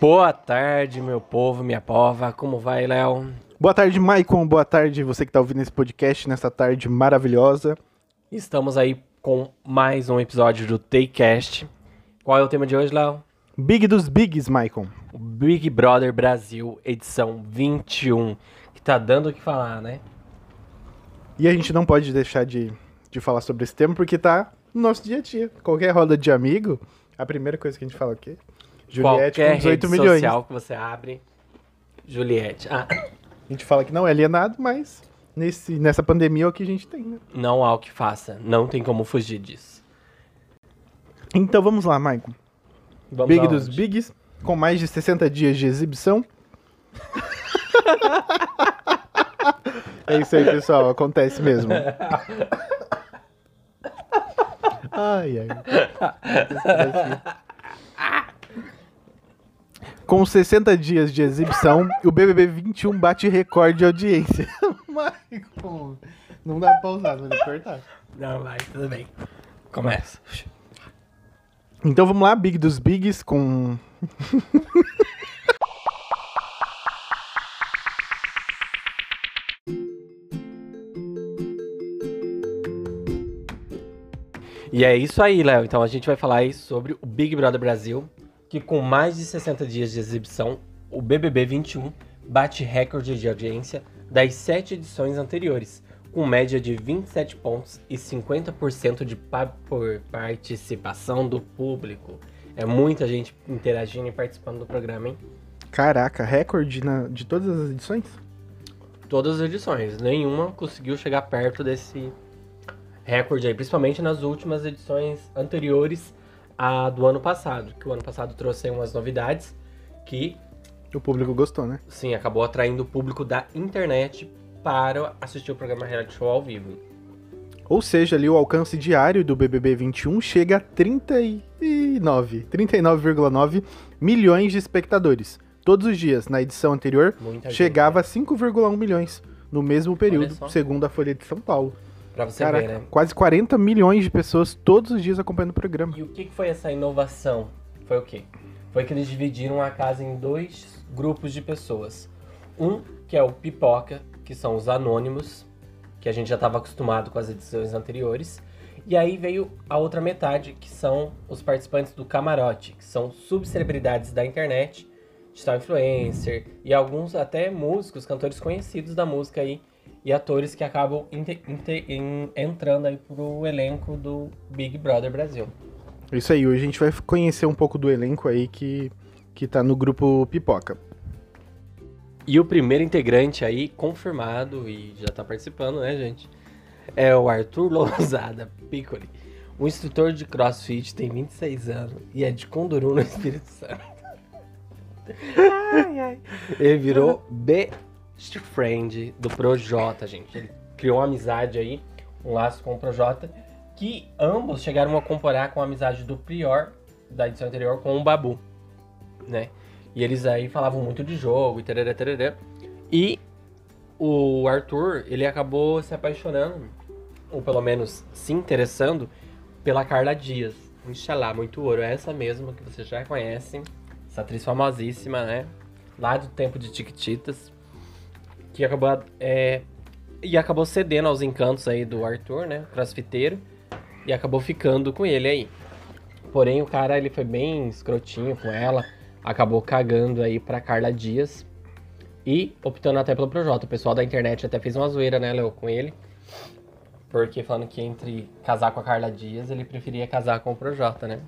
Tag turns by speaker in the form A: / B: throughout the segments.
A: Boa tarde, meu povo, minha pova. Como vai, Léo?
B: Boa tarde, Maicon. Boa tarde, você que está ouvindo esse podcast nessa tarde maravilhosa.
A: Estamos aí com mais um episódio do Takecast. Qual é o tema de hoje, Léo?
B: Big dos Bigs, Maicon.
A: O Big Brother Brasil, edição 21, que tá dando o que falar, né?
B: E a gente não pode deixar de, de falar sobre esse tema porque tá no nosso dia a dia. Qualquer roda de amigo, a primeira coisa que a gente fala aqui, Juliette
A: Qualquer
B: com 18
A: rede
B: milhões.
A: social que você abre, Juliette. Ah,
B: A gente fala que não é alienado, mas nesse, nessa pandemia é o que a gente tem, né?
A: não há o que faça. Não tem como fugir disso.
B: Então vamos lá, Maicon.
A: Vamos
B: Big dos Bigs, com mais de 60 dias de exibição. é isso aí, pessoal. Acontece mesmo. Ai, ai. Com 60 dias de exibição, o BBB 21 bate recorde de audiência. Michael, não dá pra pausar, vou cortar.
A: Não, vai, tudo bem. Começa.
B: Então vamos lá, Big dos Bigs com.
A: E é isso aí, Léo. Então a gente vai falar aí sobre o Big Brother Brasil, que com mais de 60 dias de exibição, o BBB 21 bate recorde de audiência das sete edições anteriores, com média de 27 pontos e 50% de por participação do público. É muita gente interagindo e participando do programa, hein?
B: Caraca, recorde na- de todas as edições?
A: Todas as edições, nenhuma conseguiu chegar perto desse recorde aí, principalmente nas últimas edições anteriores à do ano passado, que o ano passado trouxe umas novidades que,
B: O público gostou, né?
A: sim, acabou atraindo o público da internet para assistir o programa Reality Show ao vivo.
B: Ou seja, ali o alcance diário do BBB 21 chega a 39, 39,9 milhões de espectadores. Todos os dias, na edição anterior,
A: Muita
B: chegava a
A: gente,
B: 5,1 milhões no mesmo período, segundo a Folha de São Paulo.
A: Pra você
B: Caraca,
A: ver, né?
B: quase 40 milhões de pessoas todos os dias acompanhando o programa.
A: E o que que foi essa inovação? Foi o quê? Foi que eles dividiram a casa em dois grupos de pessoas. Um, que é o pipoca, que são os anônimos, que a gente já estava acostumado com as edições anteriores. E aí veio a outra metade, que são os participantes do camarote, que são subcelebridades da internet, digital influencer e alguns até músicos, cantores conhecidos da música aí e atores que acabam entrando aí pro elenco do Big Brother Brasil.
B: Isso aí, hoje a gente vai conhecer um pouco do elenco aí que, que tá no grupo Pipoca.
A: E o primeiro integrante aí, confirmado e já tá participando, né, gente? É o Arthur Lousada Piccoli. Um instrutor de crossfit, tem 26 anos e é de Conduru, no Espírito Santo. Ai, ai. Ele virou best friend do Projota, gente. Ele criou uma amizade aí, um laço com o Projota, que ambos chegaram a comparar com a amizade do Prior, da edição anterior, com o Babu, né? E eles aí falavam muito de jogo e tereré, tereré. E o Arthur, ele acabou se apaixonando, ou pelo menos se interessando, pela Carla Dias. Inxalá, muito ouro. É essa mesma que vocês já conhecem. Essa atriz famosíssima, né? Lá do tempo de Tiquititas. Que acabou, é, e acabou cedendo aos encantos aí do Arthur, né? Crossfiteiro. E acabou ficando com ele aí. Porém, o cara, ele foi bem escrotinho com ela. Acabou cagando aí pra Carla Dias. E optando até pelo Projota. O pessoal da internet até fez uma zoeira, né, Léo, com ele. Porque falando que entre casar com a Carla Dias, ele preferia casar com o Projota, né?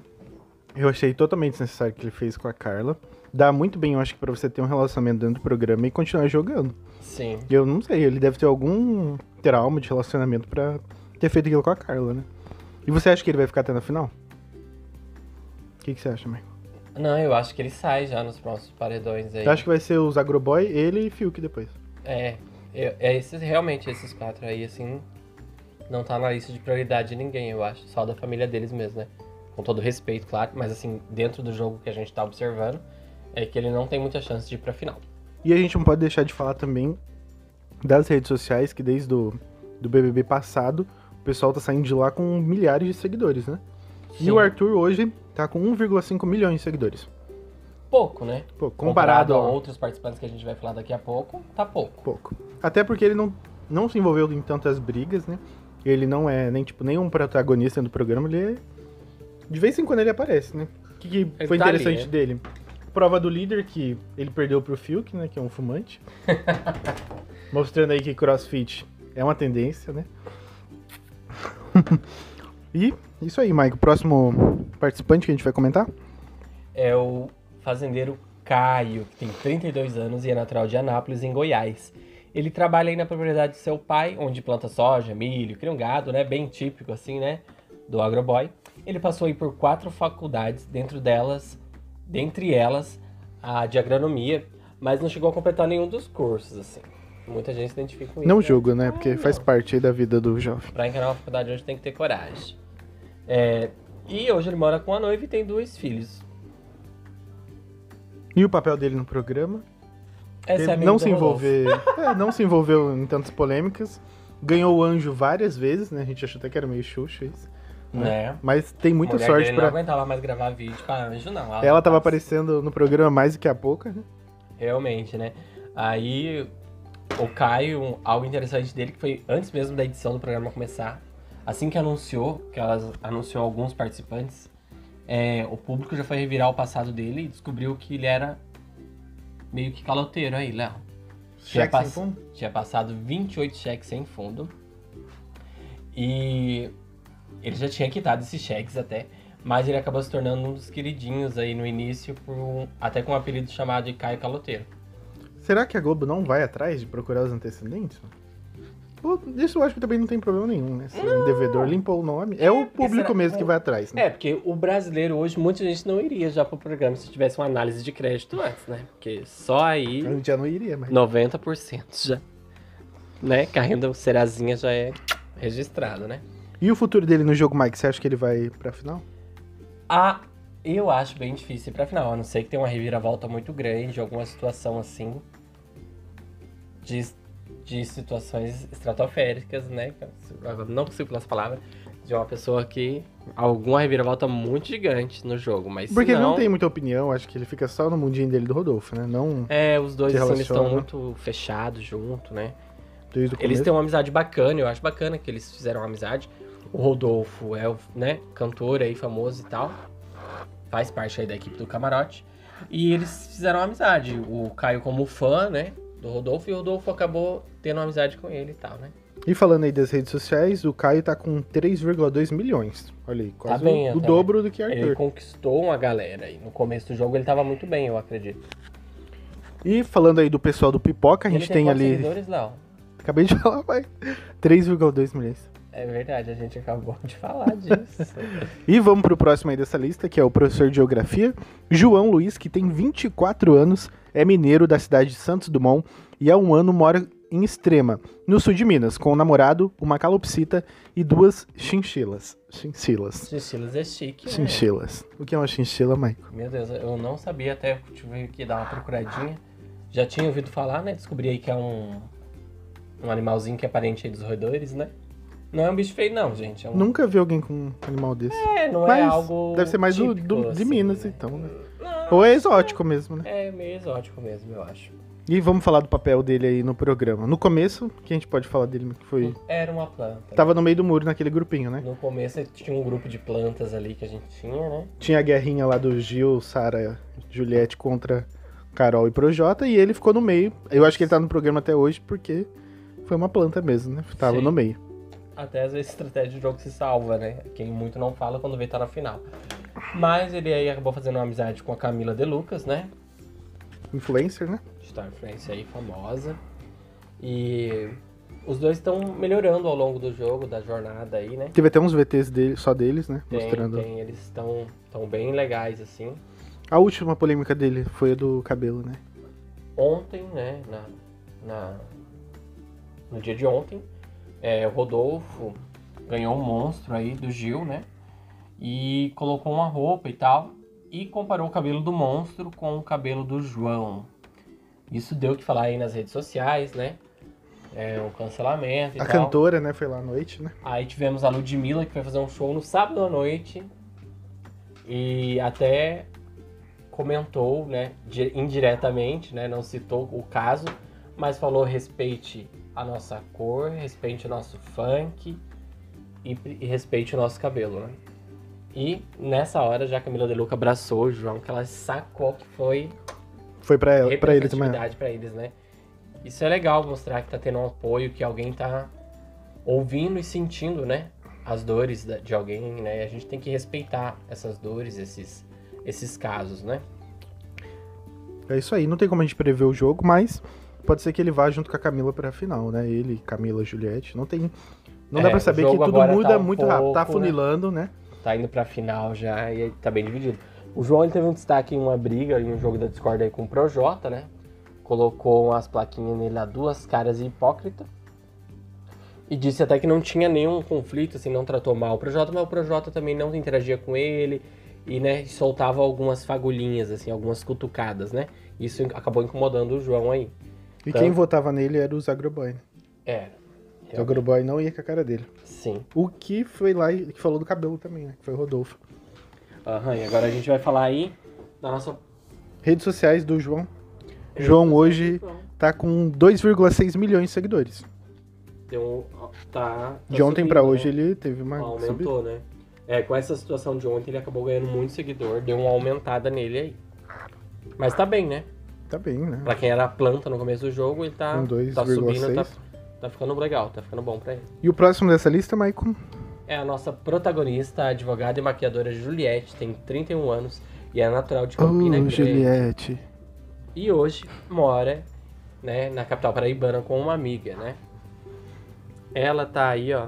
B: Eu achei totalmente desnecessário o que ele fez com a Carla. Dá muito bem, eu acho que pra você ter um relacionamento dentro do programa e continuar jogando.
A: Sim.
B: Eu não sei, ele deve ter algum trauma de relacionamento pra ter feito aquilo com a Carla, né? E você acha que ele vai ficar até na final? O que, que você acha, Michael?
A: Não, eu acho que ele sai já nos próximos paredões aí.
B: Eu acho que vai ser os Agroboy, ele e Fiuk depois.
A: É, eu- é esses, realmente esses quatro aí, assim, não tá na lista de prioridade de ninguém, eu acho. Só da família deles mesmo, né? Com todo respeito, claro, mas assim, dentro do jogo que a gente tá observando, é que ele não tem muita chance de ir pra final.
B: E a gente não pode deixar de falar também das redes sociais, que desde o do BBB passado, o pessoal tá saindo de lá com milhares de seguidores, né? E
A: Sim.
B: o Arthur hoje tá com 1,5 milhões de seguidores.
A: pouco, né?
B: Pô, comparado,
A: a
B: a
A: outros participantes que a gente vai falar daqui a pouco, tá pouco.
B: pouco. Até porque ele não, não se envolveu em tantas brigas, né? Ele não é nem tipo nenhum protagonista do programa, ele é... de vez em quando ele aparece, né? O que, que foi
A: tá ali,
B: interessante
A: né?
B: dele? Prova do líder que ele perdeu pro Fiuk, né, que é um fumante. Mostrando aí que CrossFit é uma tendência, né? e isso aí, Mike. O próximo participante que a gente vai comentar?
A: É o fazendeiro Caio, que tem 32 anos e é natural de Anápolis, em Goiás. Ele trabalha aí na propriedade de seu pai, onde planta soja, milho, cria um gado, né? Bem típico assim, né? Do agroboy. Ele passou aí por quatro faculdades, dentro delas, dentre elas, a de agronomia, mas não chegou a completar nenhum dos cursos, assim. Muita gente se identifica com isso.
B: Não
A: né?
B: julgo, né? Porque
A: Ah,
B: faz
A: não.
B: parte aí da vida do jovem.
A: Pra encarar uma faculdade hoje tem que ter coragem. É, e hoje ele mora com a noiva e tem dois filhos.
B: E o papel dele no programa?
A: Essa
B: Ele
A: é a
B: não se envolver, é, não se envolveu em tantas polêmicas. Ganhou o anjo várias vezes, né? A gente achou até que era meio xuxa isso.
A: Né?
B: Mas tem muita
A: Mulher
B: sorte
A: dele
B: pra.
A: não aguentava mais gravar vídeo pra anjo, não.
B: Ela tava
A: tá-
B: aparecendo no programa mais do que a pouco, né?
A: Realmente, né? Aí o Caio, algo interessante dele que foi antes mesmo da edição do programa começar, assim que anunciou, que ela anunciou alguns participantes, é, o público já foi revirar o passado dele e descobriu que ele era meio que caloteiro aí, Léo. Tinha,
B: Cheque sem
A: pass-
B: fundo?
A: tinha passado 28 cheques sem fundo. E ele já tinha quitado esses cheques até. Mas ele acabou se tornando um dos queridinhos aí no início, por um- até com um apelido chamado de Caio Caloteiro.
B: Será que a Globo não vai atrás de procurar os antecedentes? Isso eu acho que também não tem problema nenhum, né? Se o devedor limpou o nome. É o público
A: será-
B: mesmo que vai atrás, né?
A: É, porque o brasileiro hoje, muita gente não iria já pro programa se tivesse uma análise de crédito antes, né? Porque só aí
B: A gente já não iria, mas.
A: 90% já. Né? Que a renda Serazinha já é registrado, né?
B: E o futuro dele no jogo, Mike? Você acha que ele vai pra final?
A: Ah, eu acho bem difícil ir pra final, a não ser que tenha uma reviravolta muito grande, alguma situação assim. De, de situações estratosféricas, né? Não consigo falar essa palavra. De uma pessoa que. Alguma reviravolta muito gigante no jogo, mas.
B: Porque ele
A: senão,
B: não tem muita opinião, acho que ele fica só no mundinho dele do Rodolfo, né? Não
A: É, os dois assim, estão muito fechados junto, né? Eles têm uma amizade bacana, eu acho bacana que eles fizeram uma amizade. O Rodolfo é, o, né, cantor aí, famoso e tal. Faz parte aí da equipe do Camarote. E eles fizeram uma amizade. O Caio como fã, né, do Rodolfo. E o Rodolfo acabou tendo uma amizade com ele e tal, né?
B: E falando aí das redes sociais, o Caio tá com 3,2 milhões. Olha aí, quase
A: bem
B: o, o
A: até,
B: dobro do que
A: Ele
B: Arthur.
A: conquistou uma galera aí. No começo do jogo ele tava muito bem, eu acredito.
B: E falando aí do pessoal do Pipoca, a
A: ele
B: gente tem
A: quantos
B: ali. Acabei de falar, vai. 3,2 milhões.
A: É verdade, a gente acabou de falar disso.
B: E vamos pro próximo aí dessa lista, que é o professor de Geografia, João Luiz, que tem 24 anos, é mineiro da cidade de Santos Dumont e há um ano mora em Extrema, no sul de Minas, com um namorado, uma calopsita e duas chinchilas. Chinchilas.
A: Chinchilas é chique, né?
B: Chinchilas. O que é uma chinchila, Maico?
A: Meu Deus, eu não sabia até tive que dar uma procuradinha. Já tinha ouvido falar, né? Descobri aí que é um, um animalzinho que é parente aí dos roedores, né? Não é um bicho feio, não, gente. É, um...
B: Nunca vi alguém com um animal desse.
A: é não
B: Mas
A: é algo.
B: deve ser mais do,
A: típico,
B: do- de
A: assim,
B: Minas,
A: né?
B: então, né?
A: Não,
B: Ou é exótico mesmo, né?
A: É meio exótico mesmo, eu acho.
B: E vamos falar do papel dele aí no programa. No começo, que a gente pode falar dele, que foi...
A: Era uma planta.
B: Tava no meio do muro naquele grupinho, né?
A: No começo tinha um grupo de plantas ali que a gente tinha, né?
B: Tinha a guerrinha lá do Gil, Sara, Juliette contra Carol e Projota, e ele ficou no meio. Eu acho que ele tá no programa até hoje porque foi uma planta mesmo, né? Tava
A: Sim.
B: no meio.
A: Até às vezes a estratégia de jogo se salva, né? Quem muito não fala quando vê tá na final. Mas ele aí acabou fazendo uma amizade com a Camila De Lucas, né?
B: Influencer, né?
A: Star Friends aí, famosa. E os dois estão melhorando ao longo do jogo, da jornada aí, né?
B: Teve até uns VTs dele, só deles, né?
A: Tem,
B: Mostrando.
A: tem, eles estão tão bem legais, assim.
B: A última polêmica dele foi a do cabelo, né?
A: Ontem, né, na, na- no dia de ontem, é, o Rodolfo ganhou um monstro aí do Gil, né? E colocou uma roupa e tal. E comparou o cabelo do monstro com o cabelo do João. Isso deu o que falar aí nas redes sociais, né? É, um cancelamento e
B: A
A: tal.
B: cantora, né? Foi lá à noite, né?
A: Aí tivemos a Ludmilla, que foi fazer um show no sábado à noite. E até comentou, né, di- indiretamente, né, não citou o caso, mas falou respeite a nossa cor, respeite o nosso funk e, e respeite o nosso cabelo, né? E nessa hora já a Camila De Luca abraçou o João, que ela sacou que foi
B: Foi pra, ela, pra ele também.
A: pra eles, né? Isso é legal mostrar que tá tendo um apoio, que alguém tá ouvindo e sentindo, né? As dores de alguém, né? A gente tem que respeitar essas dores, esses, esses casos, né?
B: É isso aí, não tem como a gente prever o jogo, mas pode ser que ele vá junto com a Camila pra final, né? Ele, Camila, Juliette. Não tem. Não
A: É,
B: dá pra saber que tudo muda
A: tá um
B: muito rápido. Tá
A: pouco, né?
B: funilando, né?
A: Tá indo pra final já e tá bem dividido. O João ele teve um destaque em uma briga, em um jogo da Discord aí com o Projota, né? Colocou umas plaquinhas nele lá, duas caras hipócrita. E disse até que não tinha nenhum conflito, assim, não tratou mal o Projota, mas o Projota também não interagia com ele e, né, soltava algumas fagulhinhas, assim, algumas cutucadas, né? Isso acabou incomodando o João aí.
B: E
A: Tá.
B: quem votava nele era o Zagroboy, né?
A: É.
B: O Zagroboy não ia com a cara dele.
A: Sim.
B: O que foi lá e que falou do cabelo também, né? Que foi o Rodolfo.
A: Aham, e agora a gente vai falar aí da nossa.
B: Redes sociais do João. João hoje tá com 2,6 milhões de seguidores.
A: Deu um, tá, tá
B: De ontem pra
A: né?
B: hoje ele teve uma subida.
A: Aumentou, né? É, com essa situação de ontem ele acabou ganhando muito seguidor, deu uma aumentada nele aí. Mas tá bem, né?
B: Tá bem, né?
A: Pra quem era planta no começo do jogo, ele tá,
B: Com
A: tá subindo,
B: 2,6.
A: tá, tá ficando legal, tá ficando bom pra ele.
B: E o próximo dessa lista, Maicon?
A: É a nossa protagonista, a advogada e maquiadora Juliette, tem 31 anos e é natural de Campina
B: Oh,
A: Grande.
B: Juliette.
A: E hoje mora, né, na capital paraibana com uma amiga, né? Ela tá aí, ó,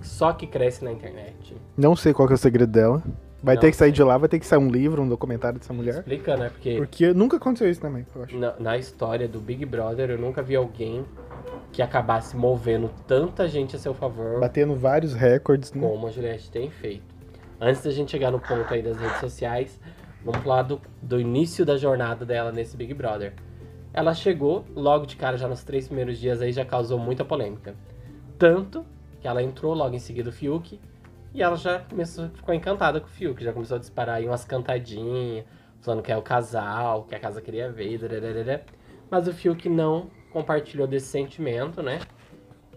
A: só que cresce na internet.
B: Não sei qual que é o segredo dela. Vai
A: Não
B: ter que sair de lá, vai ter que sair um livro, um documentário dessa mulher.
A: Explica, né? Porque
B: Porque nunca aconteceu isso também, eu acho.
A: na, na história do Big Brother eu nunca vi alguém que acabasse movendo tanta gente a seu favor
B: Batendo vários recordes, né?
A: como a Juliette tem feito. Antes da gente chegar no ponto aí das redes sociais, vamos falar do, do início da jornada dela nesse Big Brother. Ela chegou, logo de cara, já nos três primeiros dias aí, já causou muita polêmica. Tanto que ela entrou logo em seguida o Fiuk e ela já começou, ficou encantada com o Fiuk, já começou a disparar aí umas cantadinhas, falando que é o casal, que a casa queria ver, dararara. mas o Fiuk não compartilhou desse sentimento, né?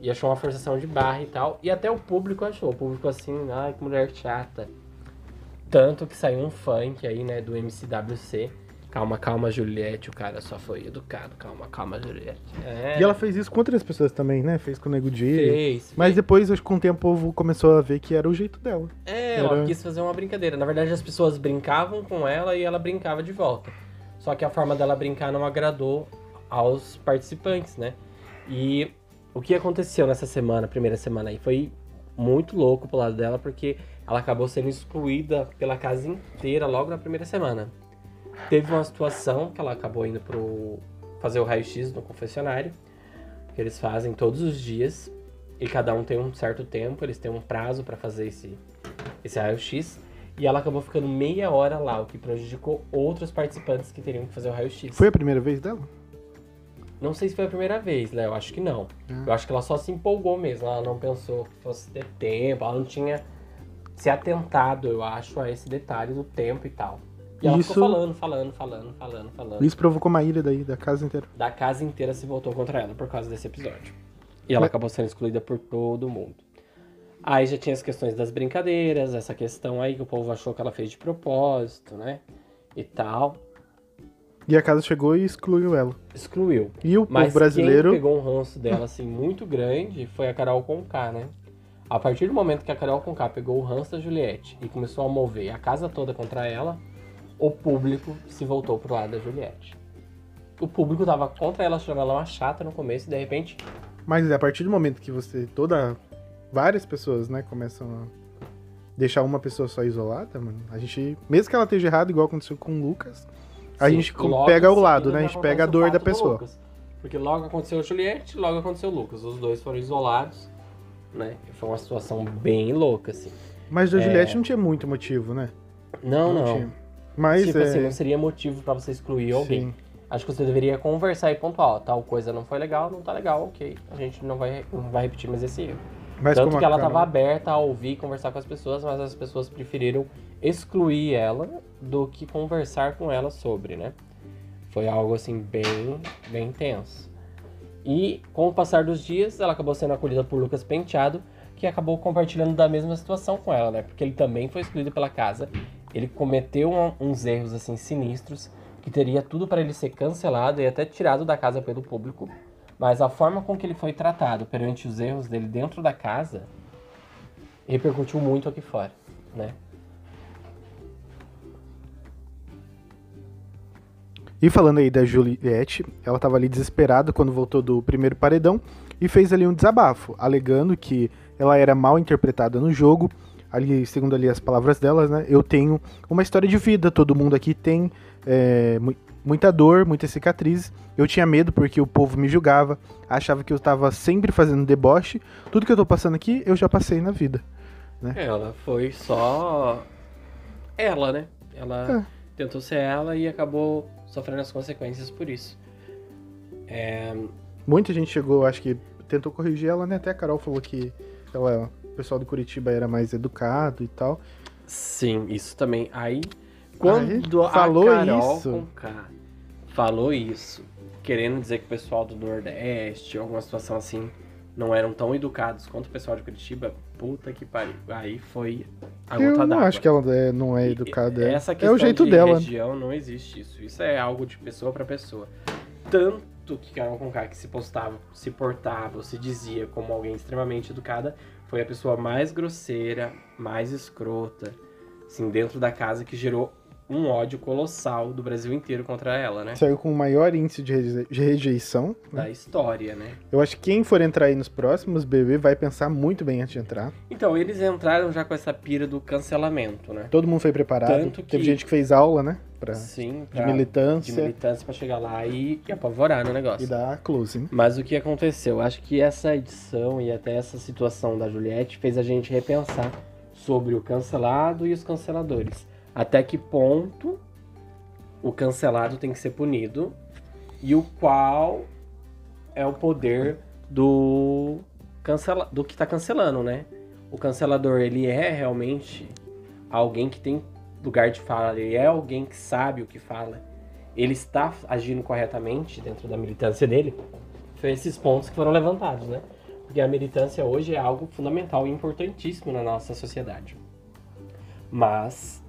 A: E achou uma forçação de barra e tal. E até o público achou. O público assim, ai, que mulher chata. Tanto que saiu um funk aí, né, do MCWC. Calma, calma, Juliette, o cara só foi educado. Calma, calma, Juliette. É,
B: E ela fez isso com outras pessoas também, né? Fez com o Nego Di.
A: fez.
B: Mas depois, acho que com o tempo, o povo começou a ver que era o jeito dela.
A: É, ela
B: Era-
A: quis fazer uma brincadeira. Na verdade, as pessoas brincavam com ela e ela brincava de volta. Só que a forma dela brincar não agradou aos participantes, né? E o que aconteceu nessa semana, primeira semana aí, foi muito louco pro lado dela, porque ela acabou sendo excluída pela casa inteira logo na primeira semana. Teve uma situação que ela acabou indo pro fazer o raio-x no confessionário, que eles fazem todos os dias, e cada um tem um certo tempo, eles têm um prazo pra fazer esse, esse raio-x. E ela acabou ficando meia hora lá, o que prejudicou outros participantes que teriam que fazer o raio-x.
B: Foi a primeira vez dela?
A: Não sei se foi a primeira vez, Léo. Acho que não.
B: Ah.
A: Eu acho que ela só se empolgou mesmo. Ela não pensou que fosse ter tempo. Ela não tinha se atentado, eu acho, a esse detalhe do tempo e tal. E ela
B: Isso-
A: ficou falando, falando, falando, falando, falando.
B: Isso provocou uma ilha daí, da casa inteira.
A: Da casa inteira se voltou contra ela por causa desse episódio. E ela
B: Mas-
A: acabou sendo excluída por todo mundo. Aí já tinha as questões das brincadeiras, essa questão aí que o povo achou que ela fez de propósito, né? E tal.
B: E a casa chegou e excluiu ela.
A: Excluiu.
B: E o
A: Mas
B: povo brasileiro.
A: quem pegou um ranço dela, assim, muito grande foi a Carol Conká, né? A partir do momento que a Carol Conká pegou o ranço da Juliette e começou a mover a casa toda contra ela, o público se voltou pro lado da Juliette. O público tava contra ela, achando ela uma chata no começo, e de repente,
B: Mas a partir do momento que você. toda. várias pessoas, né, começam a deixar uma pessoa só isolada, mano. A gente. Mesmo que ela esteja errada, igual aconteceu com o Lucas, a
A: sim,
B: gente pega o lado, né? A gente pega a dor da pessoa.
A: Lucas. Porque logo aconteceu a Juliette, logo aconteceu o Lucas. Os dois foram isolados, né? Foi uma situação bem louca, assim.
B: Mas da
A: É.
B: Juliette não tinha muito motivo, né?
A: Não, não.
B: tinha. Mas
A: tipo
B: é.
A: assim, não seria motivo pra você excluir alguém.
B: sim.
A: Acho que você deveria conversar e pontuar, tal coisa não foi legal, não tá legal, ok. A gente não vai, não vai repetir mais esse erro.
B: Mas
A: Tanto que ela
B: Carol-
A: tava aberta a ouvir e conversar com as pessoas, mas as pessoas preferiram excluir ela do que conversar com ela sobre, né? Foi algo assim bem, bem tenso. E com o passar dos dias, ela acabou sendo acolhida por Lucas Penteado, que acabou compartilhando da mesma situação com ela, né? Porque ele também foi excluído pela casa. Ele cometeu um- uns erros assim sinistros que teria tudo para ele ser cancelado e até tirado da casa pelo público. Mas a forma com que ele foi tratado perante os erros dele dentro da casa repercutiu muito aqui fora, né?
B: E falando aí da Juliette, ela tava ali desesperada quando voltou do primeiro paredão e fez ali um desabafo, alegando que ela era mal interpretada no jogo. Ali, segundo ali as palavras delas, né? Eu tenho uma história de vida, todo mundo aqui tem é, mu- muita dor, muitas cicatrizes. Eu tinha medo porque o povo me julgava, achava que eu tava sempre fazendo deboche. Tudo que eu tô passando aqui, eu já passei na vida.
A: Ela foi só ela, né? Ela tentou ser ela e acabou sofrendo as consequências por isso. É,
B: Muita gente chegou, acho que tentou corrigir ela, né? Até a Carol falou que ela, pessoal do Curitiba era mais educado e tal.
A: sim, isso também. Aí, quando a
B: falou
A: Carol
B: isso?
A: com K falou isso, querendo dizer que o pessoal do Nordeste, alguma situação assim, não eram tão educados quanto o pessoal de Curitiba, puta que pariu. Aí foi a
B: Eu
A: gota
B: não
A: d'água.
B: acho que ela é- não é
A: E-
B: educada. é-
A: Essa
B: é
A: questão
B: o jeito
A: de
B: dela.
A: região não existe isso. Isso é algo de pessoa pra pessoa. Tanto que Carol Conká que se postava, se portava, se dizia como alguém extremamente educada, foi a pessoa mais grosseira, mais escrota, assim, dentro da casa que gerou um ódio colossal do Brasil inteiro contra ela, né?
B: Saiu com o maior índice de reje- de rejeição. né?
A: Da história, né?
B: Eu acho que quem for entrar aí nos próximos BB vai pensar muito bem antes de entrar.
A: Então, eles entraram já com essa pira do cancelamento, né?
B: Todo mundo foi preparado.
A: Tanto que-
B: Teve gente que fez aula, né? Pra,
A: Sim,
B: de
A: pra,
B: militância
A: de militância pra chegar lá e, e apavorar no negócio.
B: e dar close. né?
A: Mas o que aconteceu? Acho que essa edição e até essa situação da Juliette fez a gente repensar sobre o cancelado e os canceladores. Até que ponto o cancelado tem que ser punido e o qual é o poder do cancela do que está cancelando, né? O cancelador, ele é realmente alguém que tem lugar de fala, ele é alguém que sabe o que fala. Ele está agindo corretamente dentro da militância dele. Foi esses pontos que foram levantados, né? Porque a militância hoje é algo fundamental e importantíssimo na nossa sociedade. Mas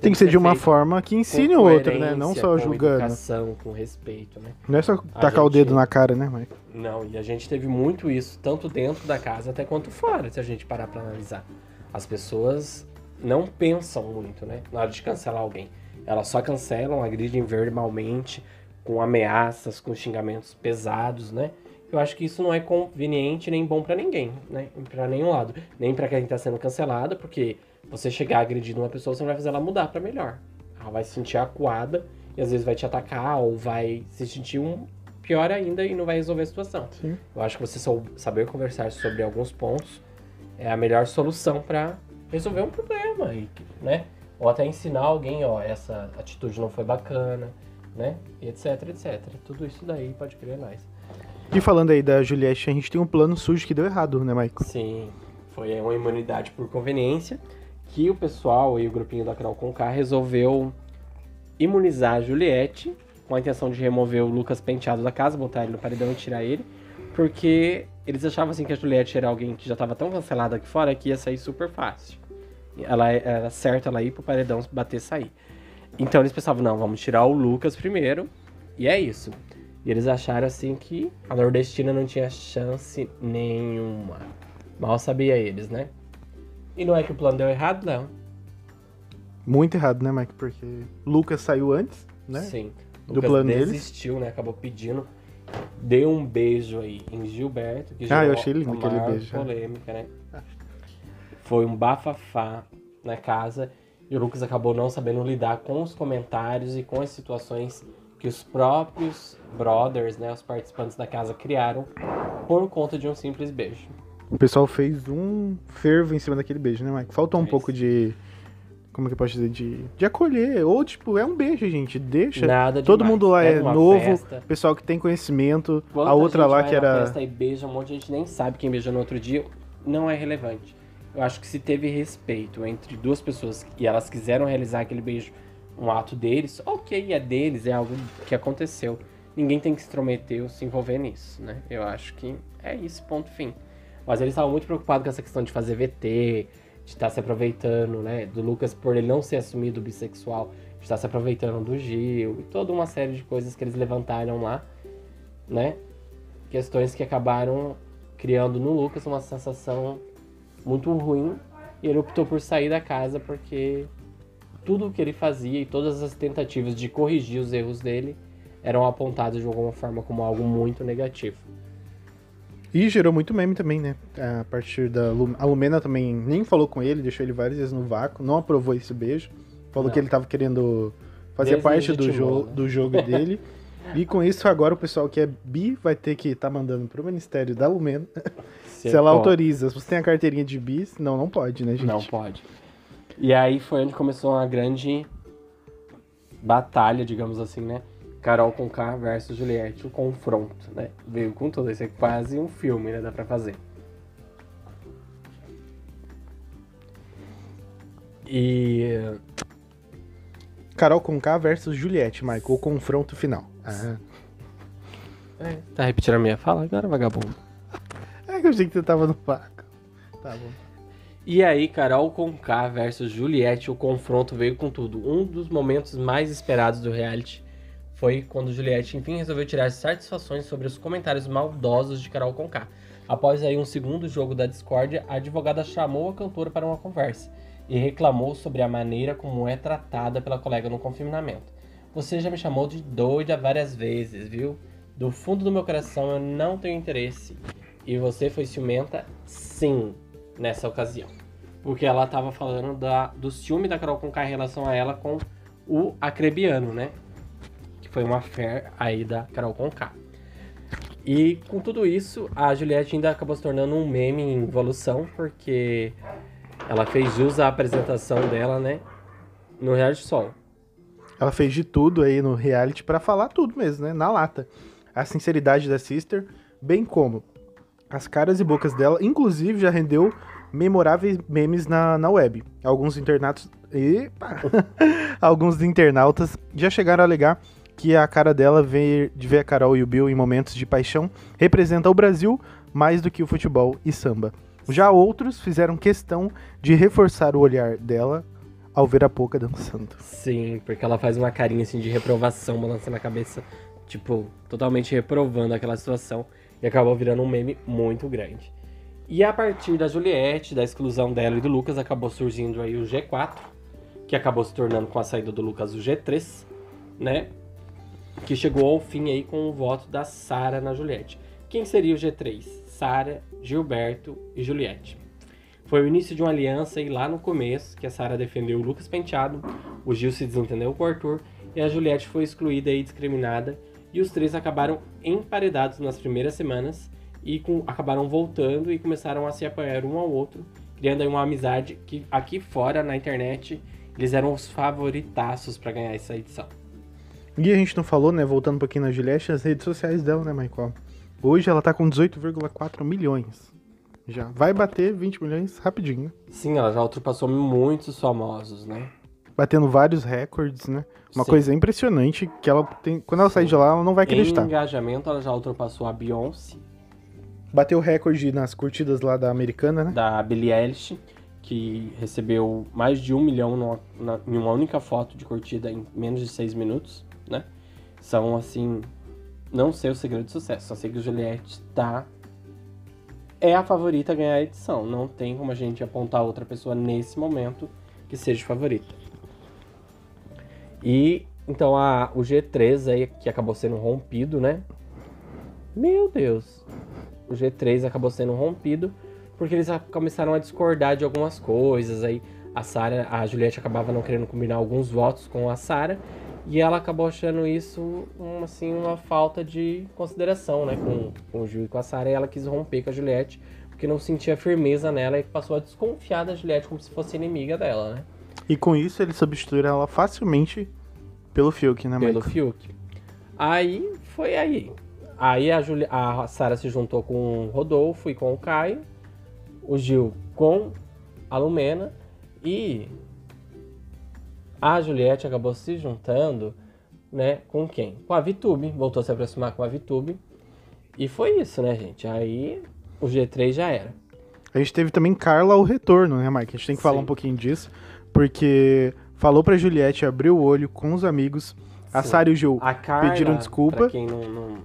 B: Tem que ser de uma forma que
A: com
B: ensine o outro, né? Não só
A: com
B: julgando.
A: educação, com respeito, né?
B: Não é só
A: A
B: tacar o
A: gente-
B: dedo na cara, né, Mike?
A: Não, e a gente teve muito isso, tanto dentro da casa até quanto fora, se a gente parar pra analisar. As pessoas não pensam muito, né? Na hora de cancelar alguém. Elas só cancelam, agridem verbalmente, com ameaças, com xingamentos pesados, né? Eu acho que isso não é conveniente nem bom pra ninguém, né? Pra nenhum lado. Nem pra quem tá sendo cancelado, porque você chegar agredindo uma pessoa, você não vai fazer ela mudar pra melhor. Ela vai se sentir acuada e às vezes vai te atacar ou vai se sentir um pior ainda e não vai resolver a situação.
B: Sim.
A: Eu acho que você saber conversar sobre alguns pontos é a melhor solução pra resolver um problema, e, né? Ou até ensinar alguém, ó, essa atitude não foi bacana, né? E etc, etc. Tudo isso daí pode crer mais.
B: E falando aí da Juliette, a gente tem um plano sujo que deu errado, né, Mike?
A: Sim, foi uma imunidade por conveniência que o pessoal e o grupinho da Carol Conká resolveu imunizar a Juliette com a intenção de remover o Lucas Penteado da casa, botar ele no paredão e tirar ele, porque eles achavam assim que a Juliette era alguém que já estava tão cancelada aqui fora que ia sair super fácil. Ela era certo ela ir pro paredão bater e sair. Então eles pensavam, não, vamos tirar o Lucas primeiro, e é isso. E eles acharam assim que a nordestina não tinha chance nenhuma. Mal sabia eles, né? E não é que o plano deu errado, não.
B: Muito errado, né, Mike? Porque Lucas saiu antes, né?
A: Sim.
B: Do
A: Lucas
B: plano deles.
A: desistiu, né? Acabou pedindo. Deu um beijo aí em Gilberto, que
B: Ah, eu achei lindo aquele beijo, né?
A: polêmica, né? Foi um bafafá na casa e o Lucas acabou não sabendo lidar com os comentários e com as situações que os próprios brothers, né, os participantes da casa criaram por conta de um simples beijo.
B: O pessoal fez um fervo em cima daquele beijo, né, Mike? Faltou um pouco de. Como que eu posso dizer? De, de acolher. Ou, tipo, é um beijo, gente. Deixa.
A: Nada
B: Todo
A: demais.
B: mundo lá é
A: uma
B: novo,
A: festa.
B: pessoal que tem conhecimento.
A: Quanta
B: a outra
A: gente
B: lá
A: vai
B: que era.
A: festa e beija um monte de gente nem sabe quem beijou no outro dia, não é relevante. Eu acho que se teve respeito entre duas pessoas e elas quiseram realizar aquele beijo, um ato deles, ok, é deles, é algo que aconteceu. Ninguém tem que se intrometer ou se envolver nisso, né? Eu acho que é isso, ponto fim. Mas eles estavam muito preocupados com essa questão de fazer VT, de estar se aproveitando, né? Do Lucas por ele não ser assumido bissexual, de estar se aproveitando do Gil e toda uma série de coisas que eles levantaram lá, né? Questões que acabaram criando no Lucas uma sensação muito ruim e ele optou por sair da casa porque tudo o que ele fazia e todas as tentativas de corrigir os erros dele eram apontadas de alguma forma como algo muito negativo.
B: E gerou muito meme também, né? A partir da. A Lumena também nem falou com ele, deixou ele várias vezes no vácuo, não aprovou esse beijo. Falou não. que ele tava querendo fazer parte do, jo né? do jogo dele. e com isso, agora o pessoal que é bi vai ter que estar tá mandando pro Ministério da Lumena. se ela pode. autoriza. Se você tem a carteirinha de bi, não, não pode, né, gente?
A: Não pode. E aí foi onde começou uma grande batalha, digamos assim, né? Carol com K versus Juliette, o confronto, né? Veio com tudo, isso é quase um filme, né? Dá pra fazer. E.
B: Carol com K versus Juliette, Michael, o confronto final. Ah.
A: É, tá repetindo a minha fala agora, vagabundo?
B: É que eu achei que você tava no paco. Tá bom.
A: E aí, Carol com K versus Juliette, o confronto veio com tudo. Um dos momentos mais esperados do reality foi quando Juliette enfim resolveu tirar satisfações sobre os comentários maldosos de Carol Conká. Após aí um segundo jogo da discórdia, a advogada chamou a cantora para uma conversa e reclamou sobre a maneira como é tratada pela colega no confinamento. Você já me chamou de doida várias vezes, viu? Do fundo do meu coração eu não tenho interesse. E você foi ciumenta? Sim, nessa ocasião. Porque ela estava falando da, do ciúme da Carol Conká em relação a ela com o acrebiano, né? Foi uma fé aí da Carol Conká. E com tudo isso, a Juliette ainda acabou se tornando um meme em evolução, porque ela fez jus à apresentação dela, né? No reality sol.
B: Ela fez de tudo aí no reality para falar tudo mesmo, né? Na lata. A sinceridade da Sister, bem como as caras e bocas dela, inclusive já rendeu memoráveis memes na, na web. Alguns internatos. Epa! Alguns internautas já chegaram a alegar que a cara dela ver, de ver a Carol e o Bill em momentos de paixão representa o Brasil mais do que o futebol e samba. Já outros fizeram questão de reforçar o olhar dela ao ver a Poca dançando.
A: Sim, porque ela faz uma carinha assim de reprovação, balançando a cabeça, tipo, totalmente reprovando aquela situação e acabou virando um meme muito grande. E a partir da Juliette, da exclusão dela e do Lucas, acabou surgindo aí o G4, que acabou se tornando com a saída do Lucas o G3, né? Que chegou ao fim aí com o voto da Sara na Juliette. Quem seria o G3? Sara, Gilberto e Juliette. Foi o início de uma aliança e lá no começo que a Sara defendeu o Lucas Penteado, o Gil se desentendeu com o Arthur e a Juliette foi excluída e discriminada e os três acabaram emparedados nas primeiras semanas e com, acabaram voltando e começaram a se apoiar um ao outro, criando aí uma amizade que aqui fora na internet eles eram os favoritaços para ganhar essa edição.
B: E a gente não falou, né, voltando um pouquinho na Juliette, as redes sociais dela, né, Michael? Hoje ela tá com 18,4 milhões. Já vai bater 20 milhões rapidinho.
A: Sim, ela já ultrapassou muitos famosos, né?
B: Batendo vários recordes, né? Uma Sim. coisa impressionante que ela tem. Quando ela Sim. sair de lá, ela não vai acreditar.
A: Em engajamento, ela já ultrapassou a Beyoncé.
B: Bateu o recorde nas curtidas lá da americana, né?
A: Da Billie Eilish, que recebeu mais de um milhão numa, na, em uma única foto de curtida em menos de seis minutos? São, assim, não sei o segredo de sucesso, só sei que Juliette tá... É a favorita a ganhar a edição. Não tem como a gente apontar outra pessoa nesse momento que seja favorita. E, então, a, o G3 aí, que acabou sendo rompido, né? Meu Deus! O G3 acabou sendo rompido porque eles começaram a discordar de algumas coisas. Aí a Sara, a Juliette acabava não querendo combinar alguns votos com a Sara e ela acabou achando isso um, assim, uma falta de consideração né, com, com o Gil e com a Sarah. E ela quis romper com a Juliette, porque não sentia firmeza nela e passou a desconfiar da Juliette como se fosse inimiga dela, né?
B: E com isso ele substituiu ela facilmente pelo Fiuk, né,
A: Pelo Fiuk. Aí foi aí. Aí a, Juli a Sarah se juntou com o Rodolfo e com o Caio. O Gil com a Lumena e a Juliette acabou se juntando, né, com quem? Com a Vitube, voltou a se aproximar com a Vitube. E foi isso, né, gente? Aí o G3 já era.
B: A gente teve também Carla ao retorno, né, Mike? A gente tem que falar
A: Sim.
B: um pouquinho disso, porque falou pra Juliette abrir o olho com os amigos. A
A: Sim.
B: Sara e o Gil
A: A Carla,
B: pediram desculpa.
A: Pra quem não, não,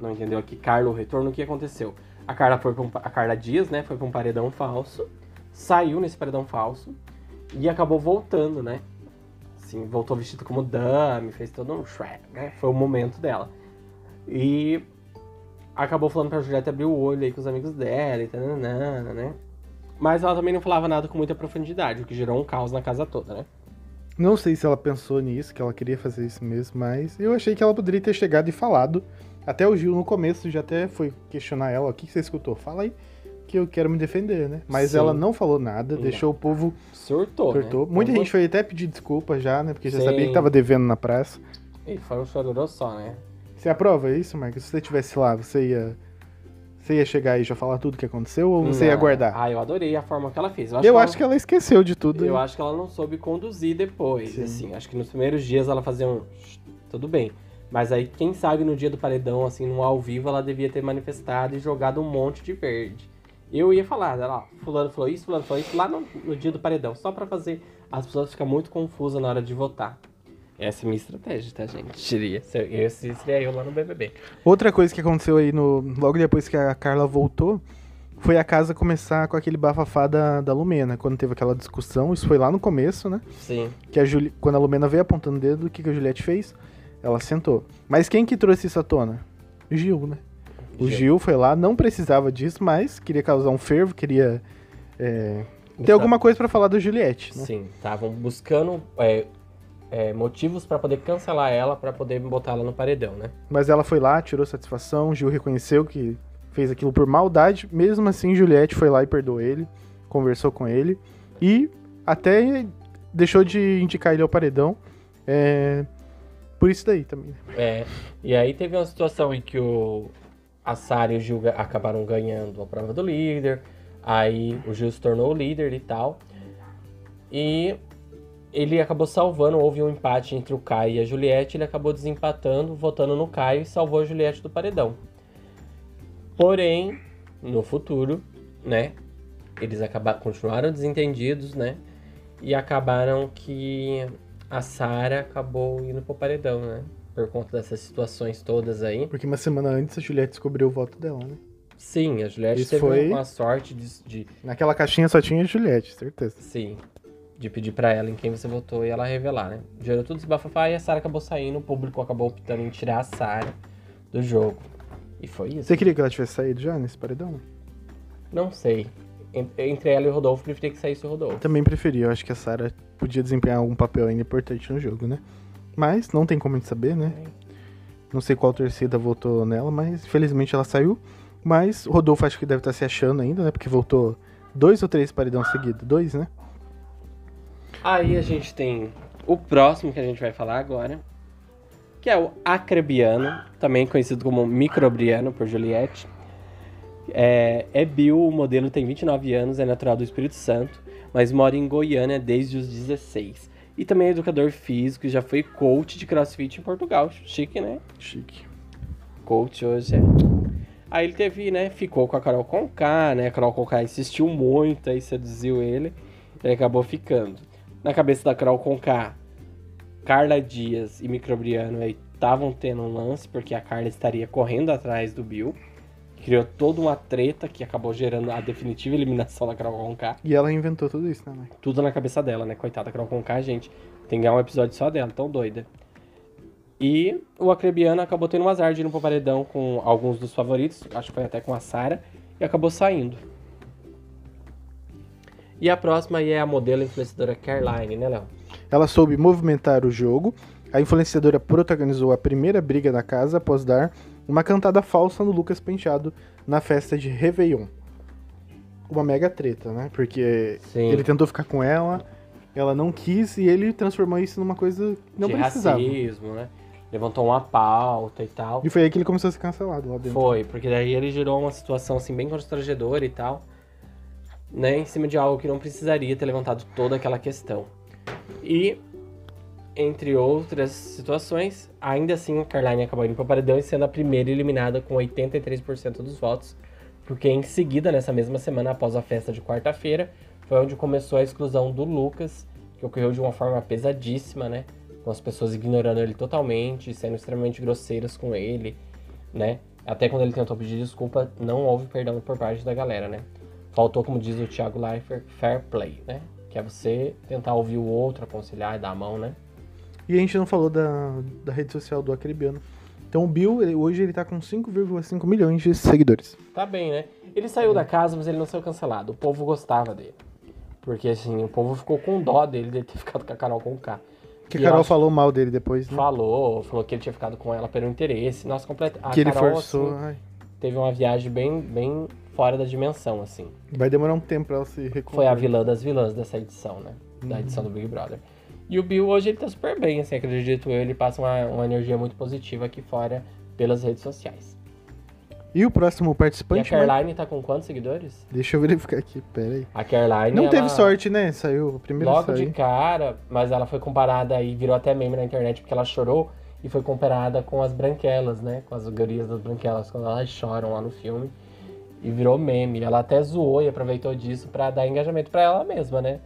A: não entendeu aqui, Carla, o retorno, o que aconteceu? A Carla foi um, a Carla Dias, né, foi pra um paredão falso, saiu nesse paredão falso e acabou voltando, né? Assim, voltou vestido como dame, fez todo um shrek, né? Foi o momento dela. E acabou falando pra Juliette abrir o olho aí com os amigos dela e tal, né? Mas ela também não falava nada com muita profundidade, o que gerou um caos na casa toda, né?
B: Não sei se ela pensou nisso, que ela queria fazer isso mesmo, mas eu achei que ela poderia ter chegado e falado. Até o Gil no começo já até foi questionar ela, o que você escutou? Fala aí que eu quero me defender, né? Mas
A: Sim.
B: ela não falou nada,
A: Não.
B: deixou o povo
A: Surtou,
B: cortou.
A: né?
B: Muita
A: Então,
B: gente foi até pedir desculpa já, né? Porque já
A: Sim.
B: sabia que tava devendo na praça.
A: E foi um chororô só, né?
B: Você aprova isso, Marcos? Se você estivesse lá, você ia. Você ia chegar e já falar tudo que aconteceu ou você ia
A: Não.
B: aguardar?
A: Ah, eu adorei a forma que ela fez.
B: eu acho que ela esqueceu de tudo.
A: Eu acho que ela não soube conduzir depois,
B: Sim.
A: assim. Acho que nos primeiros dias ela fazia um... Tudo bem. Mas aí, quem sabe no dia do paredão, assim, no ao vivo, ela devia ter manifestado e jogado um monte de verde. Eu ia falar, olha lá, fulano falou isso, fulano falou isso, lá no, no dia do paredão. Só pra fazer as pessoas ficarem muito confusas na hora de votar. Essa é a minha estratégia, tá, gente? Diria. Esse seria eu lá no BBB.
B: Outra coisa que aconteceu aí no. Logo depois que a Carla voltou. Foi a casa começar com aquele bafafá da, da Lumena, quando teve aquela discussão. Isso foi lá no começo, né?
A: Sim.
B: Que a Juli... Quando a Lumena veio apontando o dedo, o que, que a Juliette fez? Ela sentou. Mas quem que trouxe isso à tona? Gil, né? O
A: Gil.
B: Gil foi lá, não precisava disso, mas queria causar um fervo, queria é, ter alguma coisa pra falar da Juliette. Né?
A: Sim, estavam buscando é, é, motivos pra poder cancelar ela, pra poder botar ela no paredão, né?
B: Mas ela foi lá, tirou satisfação, o Gil reconheceu que fez aquilo por maldade. Mesmo assim, Juliette foi lá e perdoou ele, conversou com ele e até deixou de indicar ele ao paredão. É, por isso daí também.
A: É, e aí teve uma situação em que o, a Sara e o Gil acabaram ganhando a prova do líder, aí o Gil se tornou o líder e tal, e ele acabou salvando, houve um empate entre o Caio e a Juliette, ele acabou desempatando, votando no Caio e salvou a Juliette do paredão. Porém, no futuro, né, eles acabaram, continuaram desentendidos, né, e acabaram que a Sara acabou indo pro paredão, né? Por conta dessas situações todas aí.
B: Porque uma semana antes a Juliette descobriu o voto dela, né?
A: Sim, a Juliette
B: Isso
A: teve
B: foi-
A: uma sorte de, de-
B: Naquela caixinha só tinha a Juliette, certeza.
A: Sim. De pedir pra ela em quem você votou e ela revelar, né? Gerou tudo esse bafafá e a Sara acabou saindo, o público acabou optando em tirar a Sara do jogo. E foi isso.
B: Você queria que ela tivesse saído já nesse paredão?
A: Não sei. En- Entre ela e o Rodolfo, preferia que saísse o Rodolfo.
B: Também preferia, eu acho que a Sarah podia desempenhar algum papel ainda importante no jogo, né? Mas não tem como a gente saber, né? Não sei qual torcida votou nela, mas infelizmente ela saiu. Mas o Rodolfo acho que deve estar se achando ainda, né? Porque voltou dois ou três paredão seguidos. Dois, né?
A: Aí a gente tem o próximo que a gente vai falar agora, que é o acrebiano, também conhecido como microbriano por Juliette. É, é Bill, o modelo tem 29 anos, é natural do Espírito Santo, mas mora em Goiânia desde os 16. E também é educador físico e já foi coach de crossfit em Portugal. Chique, né?
B: Chique.
A: coach hoje é. Aí ele teve, né, ficou com a Carol Conká, né, a Carol Conká insistiu muito, aí seduziu ele, ele acabou ficando. Na cabeça da Carol Conká, Carla Dias e Microbriano aí estavam tendo um lance, porque a Carla estaria correndo atrás do Bill, criou toda uma treta que acabou gerando a definitiva eliminação da Carol Conká.
B: E ela inventou tudo isso, né, Mike?
A: Tudo na cabeça dela, né? Coitada da Carol Conká, gente. Tem que ganhar um episódio só dela, tão doida. E o Acrebiano acabou tendo um azar de ir no paredão com alguns dos favoritos, acho que foi até com a Sara, e acabou saindo. E a próxima aí é a modelo influenciadora Caroline, né, Léo?
B: Ela soube movimentar o jogo. A influenciadora protagonizou a primeira briga da casa após dar uma cantada falsa no Lucas Penteado na festa de Réveillon. Uma mega treta, né? Porque
A: Sim.
B: ele tentou ficar com ela, ela não quis e ele transformou isso numa coisa que não
A: de
B: precisava.
A: racismo, né? Levantou uma pauta e tal.
B: E foi aí que ele começou a ser cancelado lá dentro.
A: Foi, porque daí ele gerou uma situação assim bem constrangedora e tal. né, em cima de algo que não precisaria ter levantado toda aquela questão. E, entre outras situações, ainda assim a Caroline acabou indo para o paredão e sendo a primeira eliminada com 83% dos votos, porque em seguida, nessa mesma semana, após a festa de quarta-feira, foi onde começou a exclusão do Lucas, que ocorreu de uma forma pesadíssima, né? Com as pessoas ignorando ele totalmente, sendo extremamente grosseiras com ele, né? Até quando ele tentou pedir desculpa, não houve perdão por parte da galera, né? Faltou, como diz o Thiago Leifert, fair play, né? Que é você tentar ouvir o outro, aconselhar e dar a mão, né?
B: E a gente não falou da, da rede social do Acrebiano. Então o Bill, ele- hoje ele tá com 5,5 milhões de seguidores.
A: Tá bem, né? Ele saiu da casa, mas ele não saiu cancelado. O povo gostava dele. Porque, assim, o povo ficou com dó dele de ter ficado com a Carol com K.
B: Que a Carol
A: acho-
B: falou mal dele depois, né?
A: Falou, falou que ele tinha ficado com ela pelo interesse. Nossa, completa. a
B: que ele
A: Carol,
B: forçou.
A: assim, teve uma viagem bem, bem fora da dimensão, assim.
B: vai demorar um tempo pra ela se recuperar.
A: Foi a vilã das vilãs dessa edição, né? Da edição do Big Brother. E o Bill hoje ele tá super bem, assim, acredito eu. Ele passa uma, uma energia muito positiva aqui fora pelas redes sociais.
B: E o próximo
A: E a
B: participante?
A: Caroline tá com quantos seguidores?
B: Deixa eu verificar aqui, pera aí.
A: A Caroline.
B: Não
A: ela-
B: teve sorte, né? Saiu o primeiro
A: Logo de cara, mas ela foi comparada e virou até meme na internet porque ela chorou e foi comparada com as branquelas, né? Com as gurias das branquelas, quando elas choram lá no filme. E virou meme. Ela até zoou e aproveitou disso pra dar engajamento pra ela mesma, né?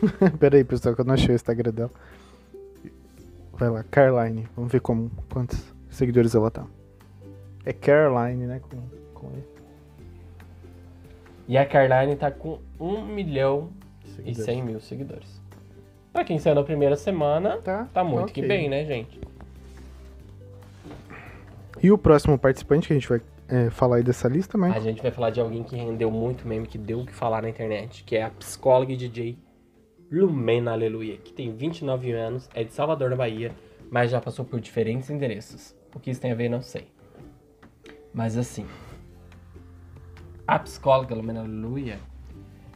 B: Pera aí, pessoal, que eu não achei o Instagram dela. Vai lá, Caroline. Vamos ver como, quantos seguidores ela tá. É Caroline, né? Com, com E.
A: E a Caroline tá com 1 milhão e
B: Seguidores.
A: 100 mil seguidores. Pra quem saiu na primeira semana,
B: Tá,
A: tá muito
B: ok.
A: que bem, né, gente?
B: E o próximo participante que a gente vai é, falar aí dessa lista, mas
A: A gente vai falar de alguém que rendeu muito meme, que deu o que falar na internet, que é a psicóloga e DJ Lumena Aleluia, que tem 29 anos, é de Salvador, na Bahia, mas já passou por diferentes endereços. O que isso tem a ver, não sei. Mas assim, a psicóloga Lumena Aleluia,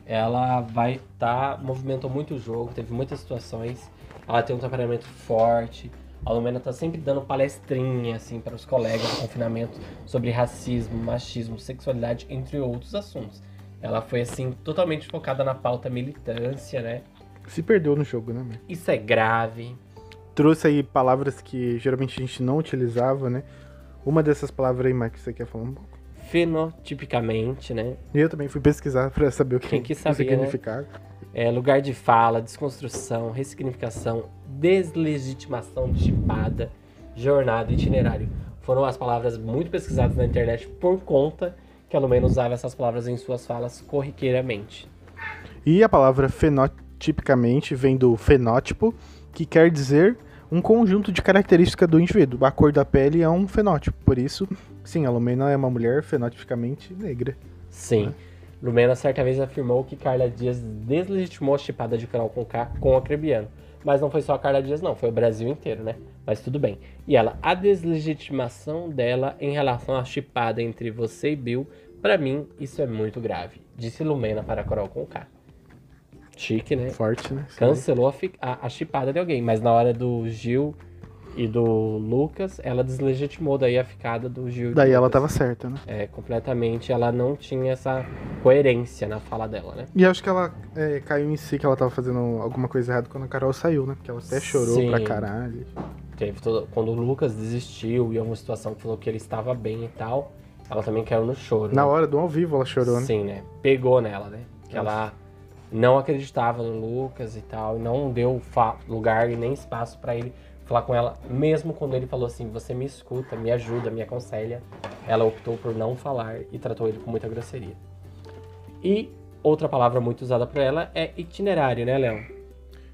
A: ela vai tá movimentou muito o jogo, teve muitas situações. Ela tem um temperamento forte. A Lumena tá sempre dando palestrinha assim para os colegas do confinamento sobre racismo, machismo, sexualidade, entre outros assuntos. Ela foi assim totalmente focada na pauta militância, né?
B: Se perdeu no jogo, né? mãe?
A: Isso é grave.
B: Trouxe aí palavras que geralmente a gente não utilizava, né? Uma dessas palavras aí, Mike, você quer falar um pouco?
A: Fenotipicamente, né?
B: E eu também fui pesquisar pra saber o que,
A: Quem que
B: o
A: sabia, né? É, lugar de fala, desconstrução, ressignificação, deslegitimação chipada, jornada, itinerário. Foram as palavras muito pesquisadas na internet por conta que a Lumena usava essas palavras em suas falas corriqueiramente.
B: E a palavra fenotipicamente vem do fenótipo, que quer dizer um conjunto de características do indivíduo. A cor da pele é um fenótipo, por isso, sim, a Lumena é uma mulher fenotipicamente negra.
A: Sim. Lumena certa vez afirmou que Carla Dias deslegitimou a chipada de Carol com K com a Crebiano. Mas não foi só a Carla Dias, não, foi o Brasil inteiro, né? Mas tudo bem. E ela, a deslegitimação dela em relação à chipada entre você e Bill, pra mim, isso é muito grave. Disse Lumena para Carol com K. Chique, né?
B: Forte, né?
A: Cancelou a, a, chipada de alguém, mas na hora do Gil e do Lucas, ela deslegitimou daí a ficada do Gil. e do
B: Daí ela tava certa, né?
A: É, completamente, ela não tinha essa coerência na fala dela, né?
B: E acho que ela é, caiu em si que ela tava fazendo alguma coisa errada quando a Carol saiu, né? Porque ela até chorou
A: Sim.
B: pra caralho.
A: Teve todo, quando o Lucas desistiu e alguma situação que falou que ele estava bem e tal, ela também caiu no choro.
B: Na
A: né?
B: hora do ao vivo ela chorou, né?
A: Sim, né? Pegou nela, né? Que ela não acreditava no Lucas e tal, e não deu lugar e nem espaço pra ele falar com ela, mesmo quando ele falou assim: "Você me escuta, me ajuda, me aconselha". Ela optou por não falar e tratou ele com muita grosseria. E outra palavra muito usada por ela é itinerário, né, Léo?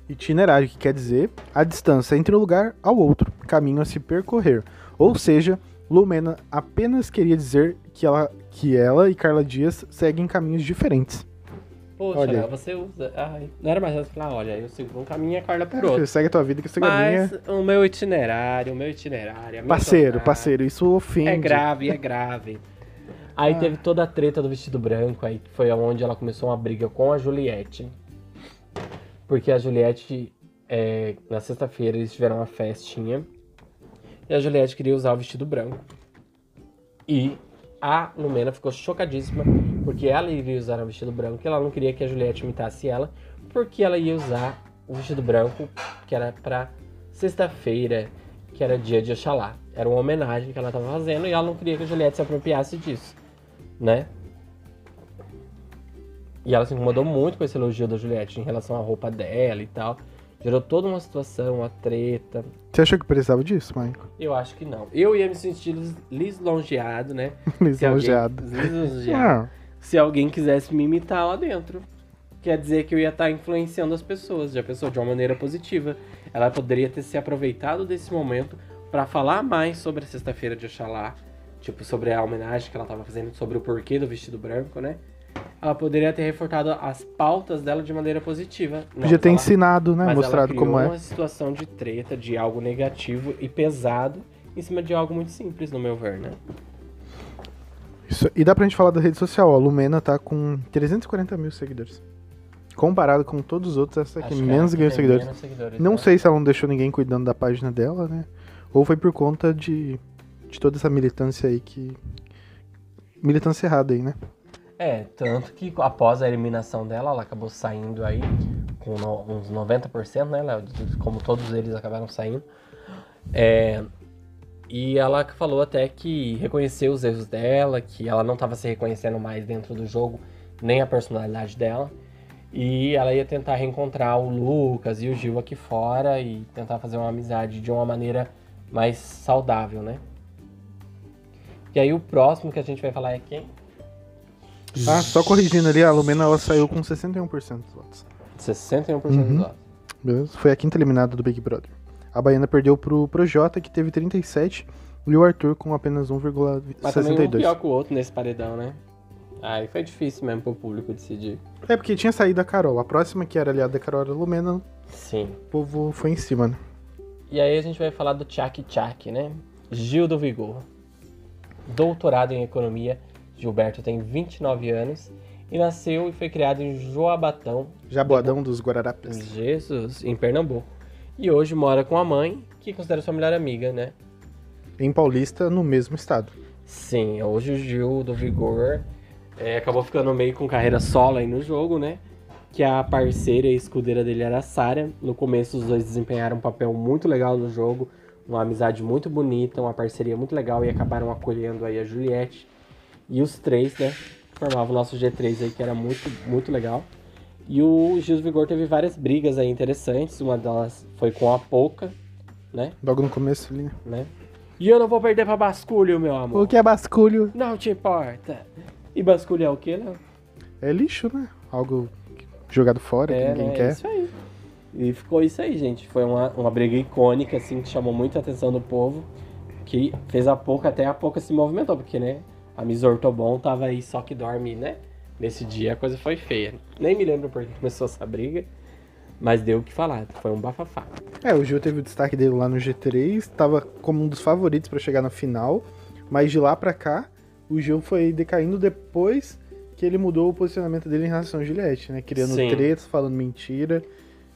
B: Itinerário, que quer dizer a distância entre um lugar ao outro, caminho a se percorrer. Ou seja, Lumena apenas queria dizer que ela, que ela e Carla Dias seguem caminhos diferentes.
A: Poxa,
B: Olha
A: você usa. Ai, não era mais fácil falar, olha, eu sigo um caminho e a Carla por outro.
B: Você segue a tua vida que a
A: Mas
B: minha.
A: o meu itinerário, o meu itinerário. a minha
B: Parceiro, parceiro, isso ofende.
A: É grave, é grave. Aí
B: Ah.
A: teve toda a treta do vestido branco, aí que foi onde ela começou uma briga com a Juliette. Porque a Juliette, é, na sexta-feira, eles tiveram uma festinha. E a Juliette queria usar o vestido branco. E a Lumena ficou chocadíssima porque ela iria usar o vestido branco e ela não queria que a Juliette imitasse ela, porque ela ia usar o vestido branco que era pra sexta-feira, que era dia de Oxalá. Era uma homenagem que ela estava fazendo e ela não queria que a Juliette se apropriasse disso, né? E ela se incomodou muito com esse elogio da Juliette em relação à roupa dela e tal. Gerou toda uma situação, uma treta.
B: Você achou que precisava disso, Michael?
A: Eu acho que não. Eu ia me sentir lis- lisonjeado, né?
B: Lisonjeado.
A: Alguém, lisonjeado. Se alguém quisesse me imitar lá dentro. Quer dizer que eu ia estar influenciando as pessoas, já pensou, de uma maneira positiva. Ela poderia ter se aproveitado desse momento para falar mais sobre a sexta-feira de Oxalá. Tipo, sobre a homenagem que ela estava fazendo, sobre o porquê do vestido branco, né? Ela poderia ter reforçado as pautas dela de maneira positiva. Não,
B: podia ter
A: ela-
B: ensinado, né? Mostrado como é.
A: uma situação de treta, de algo negativo e pesado, em cima de algo muito simples, no meu ver, né?
B: Isso- E dá pra gente falar da rede social, ó. A Lumena tá com 340 mil seguidores. Comparado com todos os outros, essa aqui
A: Acho que
B: menos ganhou seguidores.
A: menos seguidores,
B: Não
A: né?
B: sei se ela não deixou ninguém cuidando da página dela, né? Ou foi por conta de, de toda essa militância aí que. Militância errada aí, né?
A: É, tanto que após a eliminação dela, ela acabou saindo aí com no- uns 90%, né, Léo? Como todos eles acabaram saindo. É, e ela falou até que reconheceu os erros dela, que ela não estava se reconhecendo mais dentro do jogo, nem a personalidade dela. E ela ia tentar reencontrar o Lucas e o Gil aqui fora e tentar fazer uma amizade de uma maneira mais saudável, né? E aí o próximo que a gente vai falar é quem?
B: Ah, só corrigindo ali, a Lumena ela saiu com 61% dos votos.
A: 61%
B: Uhum.
A: dos votos.
B: Beleza? Foi a quinta eliminada do Big Brother. A Baiana perdeu pro Projota, que teve 37, e o Arthur com apenas
A: Mas também um
B: 1,62.
A: pior que o outro nesse paredão, né? Aí foi difícil mesmo pro público decidir.
B: É porque tinha saído a Carol. A próxima, que era aliada da Carol, era a Lumena, o
A: Sim.
B: povo foi em cima, né?
A: E aí a gente vai falar do Tchak Tchak, né? Gil do Vigor. Doutorado em Economia, Gilberto tem 29 anos e nasceu e foi criado em Joabatão,
B: Jaboadão dos Guararapes.
A: Jesus, em Pernambuco. E hoje mora com a mãe, que considera sua melhor amiga, né?
B: Em Paulista, no mesmo estado.
A: Sim, hoje o Gil do Vigor é, acabou ficando meio com carreira solo aí no jogo, né? Que a parceira e escudeira dele era a Sarah. No começo, os dois desempenharam um papel muito legal no jogo, uma amizade muito bonita, uma parceria muito legal e acabaram acolhendo aí a Juliette. E os três, né? Formavam o nosso G3 aí, que era muito, muito legal. E o Gil do Vigor teve várias brigas aí interessantes. Uma delas foi com a Pouca, né?
B: Logo no começo ali.
A: né? E eu não vou perder pra basculho, meu amor.
B: O que é basculho?
A: Não te importa. E basculho é o quê, Léo?
B: É lixo, né? Algo jogado fora que
A: É,
B: ninguém
A: né?
B: quer.
A: Isso aí. E ficou isso aí, gente. Foi uma, uma briga icônica, assim, que chamou muita atenção do povo. Que fez a pouco, até a pouco se movimentou, porque, né? A Miss Ortobon tava aí só que dorme, né? Nesse dia a coisa foi feia. Nem me lembro por que começou essa briga. Mas deu o que falar. Foi um bafafá.
B: É, o Gil teve o destaque dele lá no G3, tava como um dos favoritos pra chegar na final, mas de lá pra cá, o Gil foi decaindo depois que ele mudou o posicionamento dele em relação a Juliette, né? Criando
A: Sim.
B: tretas, falando mentira.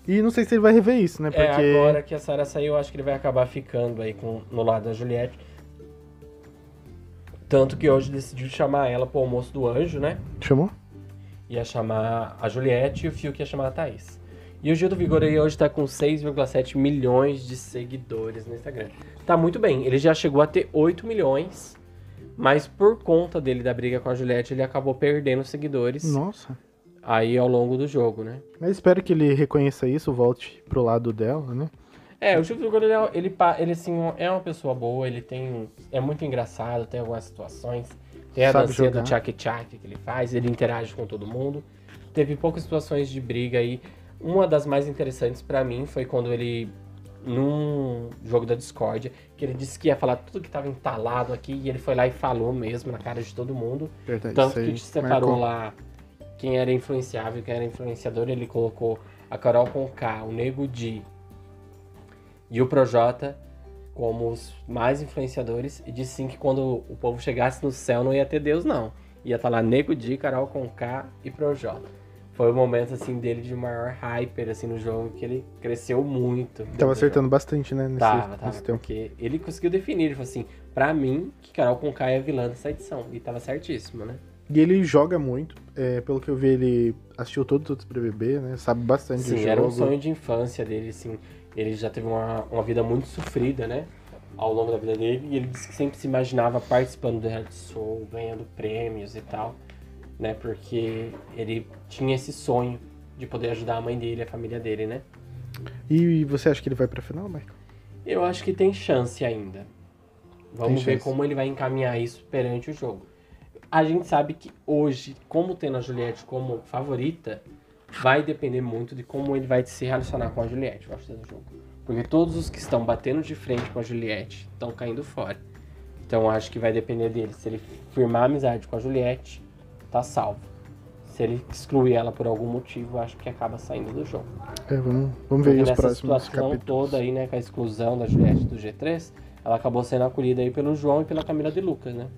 B: E não sei se ele vai rever isso, né? Porque
A: É, agora que a Sarah saiu, eu acho que ele vai acabar ficando aí com, no lado da Juliette. Tanto que hoje decidiu chamar ela pro almoço do anjo, né?
B: chamou?
A: ia chamar a Juliette e o Fiuk ia chamar a Thaís. E o Gil do Vigor aí hoje tá com 6,7 milhões de seguidores no Instagram. Tá muito bem, ele já chegou a ter 8 milhões, mas por conta dele da briga com a Juliette, ele acabou perdendo seguidores
B: Nossa.
A: aí ao longo do jogo, né?
B: Mas espero que ele reconheça isso, volte pro lado dela, né?
A: É, o Gil do Vigor, ele, é- ele, pa- ele assim, é uma pessoa boa, ele tem. É muito engraçado, tem algumas situações. Tem a
B: Sabe
A: dancinha
B: jogar.
A: do tchak tchak que ele faz, ele interage com todo mundo. Teve poucas situações de briga aí. Uma das mais interessantes pra mim foi quando ele, num jogo da Discord, que ele disse que ia falar tudo que tava entalado aqui, e ele foi lá e falou mesmo na cara de todo mundo.
B: Verdade.
A: Tanto que separou
B: marcou.
A: lá quem era influenciável e quem era influenciador. Ele colocou a Carol Conká, o Nego Di e o Projota como os mais influenciadores. E disse sim que quando o povo chegasse no céu não ia ter Deus, não. Ia estar lá Nego Di, Carol Conká e Projota. foi o momento, assim, dele de maior hyper, assim, no jogo, que ele cresceu muito.
B: Tava acertando bastante, né? Nesse,
A: Tava, tava,
B: nesse tempo.
A: porque ele conseguiu definir, ele falou assim, pra mim, que Carol Conká é vilã dessa edição. E tava certíssimo, né?
B: E ele joga muito. é, pelo que eu vi, ele assistiu todos os outros BBB, né? Sabe bastante
A: Sim, era um
B: jogo.
A: sonho de infância dele, assim. Ele já teve uma, uma vida muito sofrida, né? Ao longo da vida dele. E ele disse que sempre se imaginava participando do reality show, ganhando prêmios e tal. Né? Porque ele tinha esse sonho de poder ajudar a mãe dele, a família dele, né?
B: E você acha que ele vai pra final, Michael?
A: Eu acho que tem chance ainda. Vamos ver como ele vai encaminhar isso perante o jogo. A gente sabe que hoje, como tendo a Juliette como favorita, vai depender muito de como ele vai se relacionar com a Juliette, eu acho, do jogo. Porque todos os que estão batendo de frente com a Juliette estão caindo fora. Então eu acho que vai depender dele. Se ele firmar amizade com a Juliette, tá salvo. Se ele excluir ela por algum motivo, eu acho que acaba saindo do jogo.
B: É, vamos, vamos ver
A: Porque
B: os
A: nessa
B: próximos
A: situação
B: capítulos.
A: toda aí, né, com a exclusão da Juliette do G3, ela acabou sendo acolhida aí pelo João e pela Camila de Lucas, né?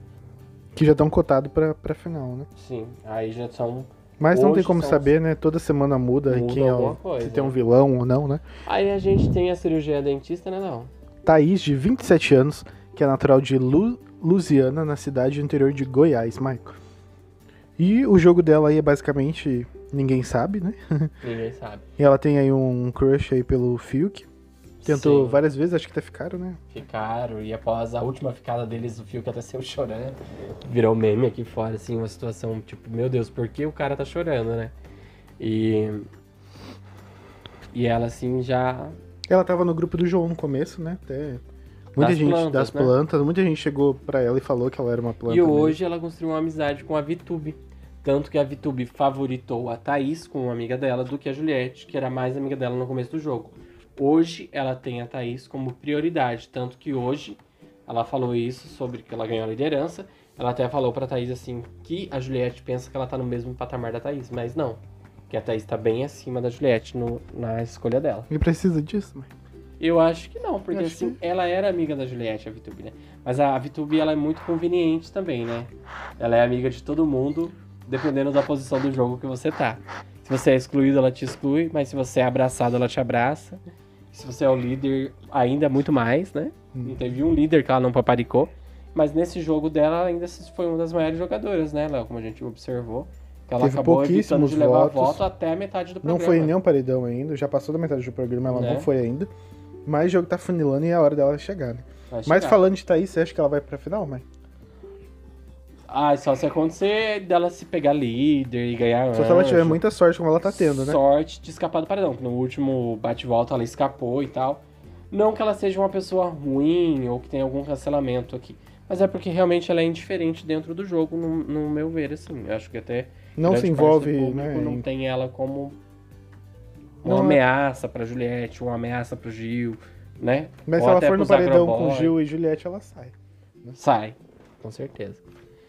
B: Que já estão cotados pra, pra final, né?
A: Sim, aí já são.
B: Mas não tem como saber, né? Toda semana muda,
A: Muda
B: quem é o,
A: coisa,
B: se tem um
A: né?
B: vilão ou não, né?
A: Aí a gente tem a cirurgia dentista, né? Não.
B: Thaís, de 27 anos, que é natural de Lu- Lusiana, na cidade interior de Goiás, Michael. E o jogo dela aí é basicamente ninguém sabe, né?
A: Ninguém sabe.
B: E ela tem aí um crush aí pelo Fiuk. Tentou
A: Sim,
B: várias vezes, acho que até ficaram, né?
A: Ficaram, e após a última ficada deles, o Fiuk até saiu chorando. Virou meme aqui fora, assim, uma situação tipo, meu Deus, por que o cara tá chorando, né? E. E ela, assim, já.
B: Ela tava no grupo do João no começo, né? Até muita
A: Das
B: gente
A: plantas,
B: das
A: né?
B: plantas, muita gente chegou pra ela e falou que ela era uma planta.
A: E
B: mesmo.
A: hoje ela construiu uma amizade com a Vitube. Tanto que a Vitube favoritou a Thaís com uma amiga dela do que a Juliette, que era mais amiga dela no começo do jogo. Hoje ela tem a Thaís como prioridade. Tanto que hoje ela falou isso sobre que ela ganhou a liderança. Ela até falou pra Thaís assim que a Juliette pensa que ela tá no mesmo patamar da Thaís, mas não. Que a Thaís tá bem acima da Juliette no- na escolha dela.
B: E precisa disso, mas...
A: Eu acho que não, porque assim, ela era amiga da Juliette, a Vitube, né? Mas a Vitube, ela é muito conveniente também, né? Ela é amiga de todo mundo, dependendo da posição do jogo que você tá. Se você é excluído, ela te exclui, mas se você é abraçado, ela te abraça. Se você é o líder, ainda muito mais, né?
B: Hum.
A: Não teve um líder que ela não paparicou. Mas nesse jogo dela, ela ainda foi uma das maiores jogadoras, né, Léo? Como a gente observou. Que ela
B: Teve
A: acabou evitando
B: pouquíssimos
A: de levar
B: votos.
A: voto até a metade do
B: Não
A: programa.
B: foi nem um paredão ainda, já passou da metade do programa, ela
A: Né?
B: não foi ainda. Mas o jogo tá funilando e é a hora dela chegar, né?
A: Vai
B: Mas
A: chegar.
B: falando de Thaís, você acha que ela vai pra final, mãe?
A: Ah, só se acontecer dela se pegar líder e ganhar
B: Só se ela tiver muita sorte como ela tá tendo, né?
A: Sorte de escapar do paredão. que No último bate-volta ela escapou e tal. Não que ela seja uma pessoa ruim ou que tenha algum cancelamento aqui. Mas é porque realmente ela é indiferente dentro do jogo, no, no meu ver, assim. Eu acho que até
B: Não se envolve,
A: público
B: né?
A: Não
B: em-
A: tem ela como uma
B: Não é-
A: ameaça pra Juliette, uma ameaça pro Gil, né?
B: Mas
A: Ou
B: se ela for no paredão com
A: agroboy.
B: Gil e Juliette, ela sai.
A: Sai, com certeza.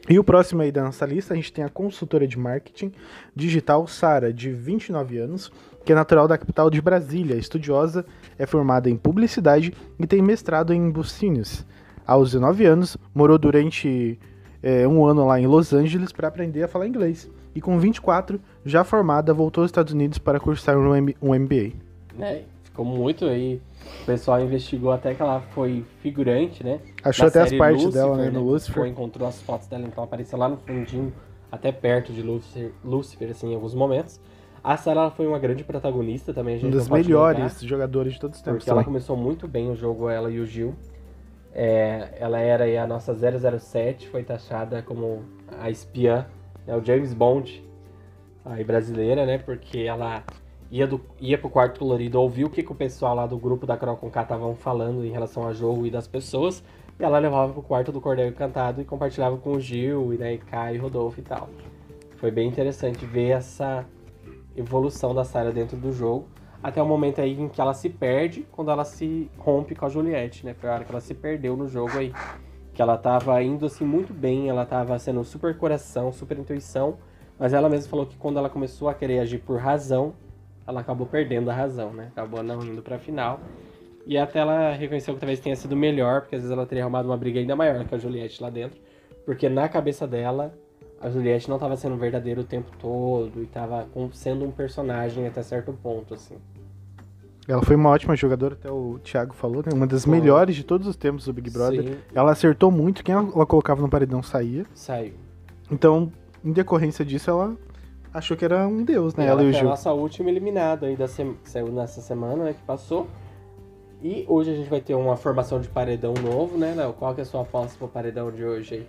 B: E o próximo aí da nossa lista, a gente tem a consultora de marketing digital Sara, de 29 anos, que é natural da capital de Brasília, estudiosa, é formada em publicidade e tem mestrado em bucínios. Aos 19 anos, morou durante é, um ano lá em Los Angeles para aprender a falar inglês. E com 24, já formada, voltou aos Estados Unidos para cursar um, MBA.
A: né? Ficou muito aí. O pessoal investigou até que ela foi figurante, né?
B: Achou até as partes
A: Lucifer,
B: dela né, no Lucifer.
A: Foi, encontrou as fotos dela, então ela aparecia lá no fundinho, até perto de Lucifer, Lucifer assim, em alguns momentos. A Sarah foi uma grande protagonista também, a gente
B: Um dos melhores jogadores de todos os tempos.
A: porque ela começou muito bem o jogo, ela e o Gil. É, ela era aí a nossa 007, foi taxada como a espiã, né, o James Bond aí brasileira, né? Porque ela ia, do, ia pro quarto colorido ouvir o que, que o pessoal lá do grupo da Carol Conká estavam falando em relação ao jogo e das pessoas. E ela levava pro quarto do Cordel Encantado e compartilhava com o Gil, e daí Caio, Rodolfo e tal. Foi bem interessante ver essa evolução da Sarah dentro do jogo. Até o momento aí em que ela se perde quando ela se rompe com a Juliette, né? Foi a hora que ela se perdeu no jogo aí. Que ela tava indo assim muito bem, ela tava sendo super coração, super intuição. Mas ela mesma falou que quando ela começou a querer agir por razão, ela acabou perdendo a razão, né? Acabou não indo pra final. E até ela reconheceu que talvez tenha sido melhor, porque às vezes ela teria arrumado uma briga ainda maior que a Juliette lá dentro. Porque na cabeça dela, a Juliette não tava sendo verdadeira o tempo todo e tava com- sendo um personagem até certo ponto, assim.
B: Ela foi uma ótima jogadora, até o Thiago falou, né? Uma das melhores de todos os tempos do Big Brother.
A: Sim,
B: Ela acertou muito, quem ela colocava no paredão saía.
A: saiu.
B: Então, em decorrência disso, ela achou que era um deus, né?
A: E
B: Ela,
A: ela
B: e o
A: foi a
B: Gil.
A: nossa última eliminada aí da sem- que saiu nessa semana, né, que passou. E hoje a gente vai ter uma formação de paredão novo, né, Léo? Qual que é a sua aposta pro paredão de hoje aí?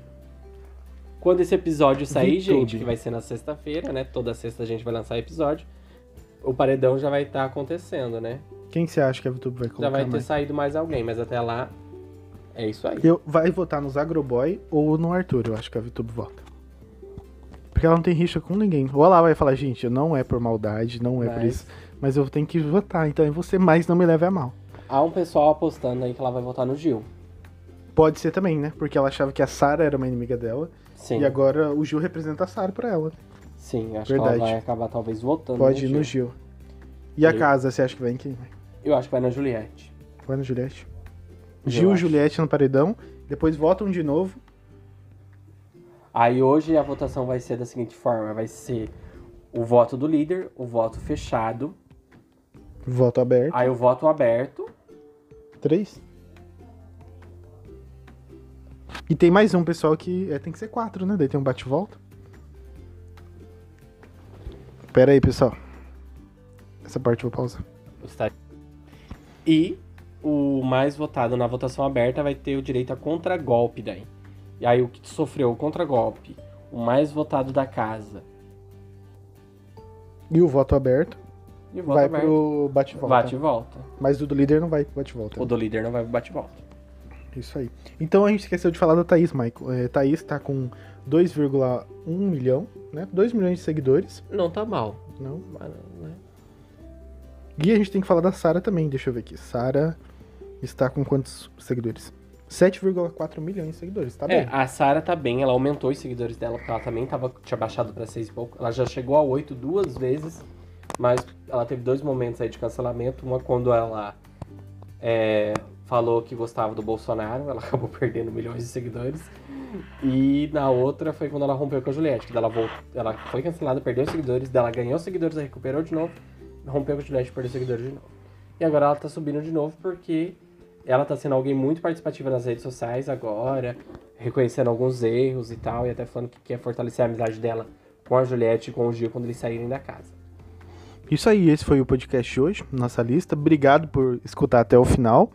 A: Quando esse episódio sair, gente, que vai ser na sexta-feira, né? Toda sexta a gente vai lançar episódio. O paredão já vai estar acontecendo, né?
B: Quem que você acha que a VTube vai colocar
A: já vai ter
B: mais?
A: saído mais alguém, mas até lá é isso aí.
B: Eu, vai votar nos Agroboy ou no Arthur, eu acho que a VTube vota. Porque ela não tem rixa com ninguém. Ou ela vai falar, gente, não é por maldade, não é por
A: Mas-
B: isso, mas eu tenho que votar, então é você, mas não me leve a mal.
A: Há um pessoal apostando aí que ela vai votar no Gil.
B: Pode ser também, né? Porque ela achava que a Sarah era uma inimiga dela,
A: Sim,
B: e agora o Gil representa a Sarah pra ela.
A: sim, acho que
B: Verdade.
A: ela vai acabar talvez votando
B: Pode ir
A: no
B: no
A: Gil.
B: Gil. E a casa, você acha que vai em quem?
A: Eu acho que vai na Juliette.
B: Vai no Juliette. Gil e. Juliette no paredão, depois votam de novo.
A: Aí hoje a votação vai ser da seguinte forma: vai ser o voto do líder, o voto fechado,
B: Voto aberto.
A: aí o voto aberto.
B: Três. E tem mais um pessoal que é, tem que ser quatro, né? Daí tem um bate-volta. Pera aí, pessoal. Essa parte eu vou pausar.
A: está- E o mais votado na votação aberta vai ter o direito a contragolpe daí. E aí o que sofreu o contragolpe, o mais votado da casa
B: E o voto aberto
A: e o voto
B: vai
A: aberto
B: pro bate-volta.
A: bate e volta.
B: Mas o do líder não vai pro bate-volta.
A: O do líder não vai pro bate e volta.
B: Isso aí. Então a gente esqueceu de falar da Thaís, Michael. É, Thaís tá com 2,1 milhão, né? 2 milhões de seguidores.
A: Não tá mal.
B: Não.
A: mas, né?
B: E a gente tem que falar da Sara também, deixa eu ver aqui. Sara está com quantos seguidores? 7,4 milhões de seguidores, tá
A: É,
B: bem.
A: a Sara tá bem, ela aumentou os seguidores dela, porque ela também tava, tinha baixado pra seis e pouco. Ela já chegou a oito duas vezes, mas ela teve dois momentos aí de cancelamento. Uma quando ela é, falou que gostava do Bolsonaro, ela acabou perdendo milhões de seguidores. E na outra foi quando ela rompeu com a Juliette, que ela, voltou, ela foi cancelada, perdeu seguidores, dela ganhou seguidores, aí recuperou de novo, rompeu com a Juliette e perdeu seguidores de novo. E agora ela tá subindo de novo porque ela tá sendo alguém muito participativa nas redes sociais agora, reconhecendo alguns erros e tal, e até falando que quer fortalecer a amizade dela com a Juliette e com o Gil quando eles saírem da casa.
B: Isso aí, esse foi o podcast de hoje, nossa lista. Obrigado por escutar até o final.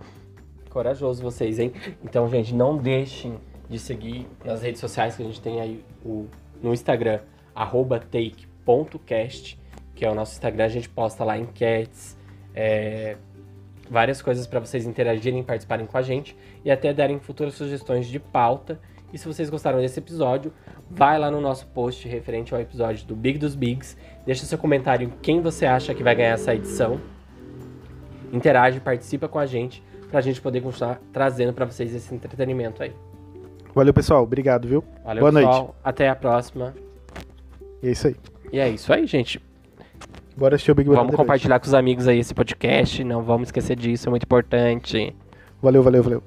A: Corajoso vocês, hein? Então, gente, não deixem de seguir nas redes sociais que a gente tem aí o, no Instagram, arroba take.cast, que é o nosso Instagram. A gente posta lá enquetes, é, várias coisas para vocês interagirem, participarem com a gente e até darem futuras sugestões de pauta. E se vocês gostaram desse episódio, vai lá no nosso post referente ao episódio do Big dos Bigs, deixa seu comentário quem você acha que vai ganhar essa edição. Interage, participa com a gente pra gente poder continuar trazendo pra vocês esse entretenimento aí.
B: Valeu, pessoal. Obrigado, viu?
A: Valeu,
B: Boa
A: pessoal.
B: noite.
A: Até a próxima.
B: E é isso aí.
A: E é isso aí, gente.
B: Bora assistir o Big Brother.
A: Vamos compartilhar com os amigos aí esse podcast. Não vamos esquecer disso, é muito importante.
B: Valeu, valeu, valeu.